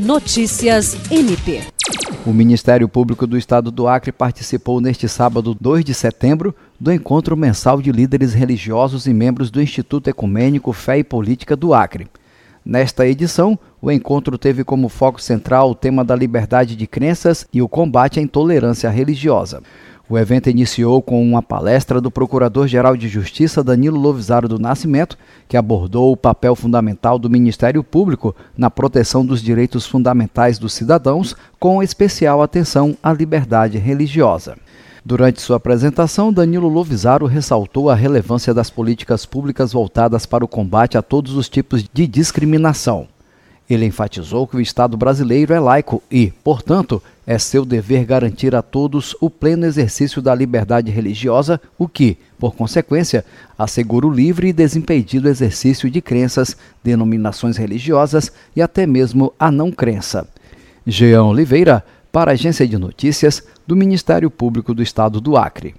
Notícias MP. O Ministério Público do Estado do Acre participou neste sábado, 2 de setembro, do encontro mensal de líderes religiosos e membros do Instituto Ecumênico Fé e Política do Acre. Nesta edição, o encontro teve como foco central o tema da liberdade de crenças e o combate à intolerância religiosa. O evento iniciou com uma palestra do Procurador-Geral de Justiça Danilo Lovisaro do Nascimento, que abordou o papel fundamental do Ministério Público na proteção dos direitos fundamentais dos cidadãos, com especial atenção à liberdade religiosa. Durante sua apresentação, Danilo Lovisaro ressaltou a relevância das políticas públicas voltadas para o combate a todos os tipos de discriminação. Ele enfatizou que o Estado brasileiro é laico e, portanto, é seu dever garantir a todos o pleno exercício da liberdade religiosa, o que, por consequência, assegura o livre e desimpedido exercício de crenças, denominações religiosas e até mesmo a não crença. Jean Oliveira, para a Agência de Notícias do Ministério Público do Estado do Acre.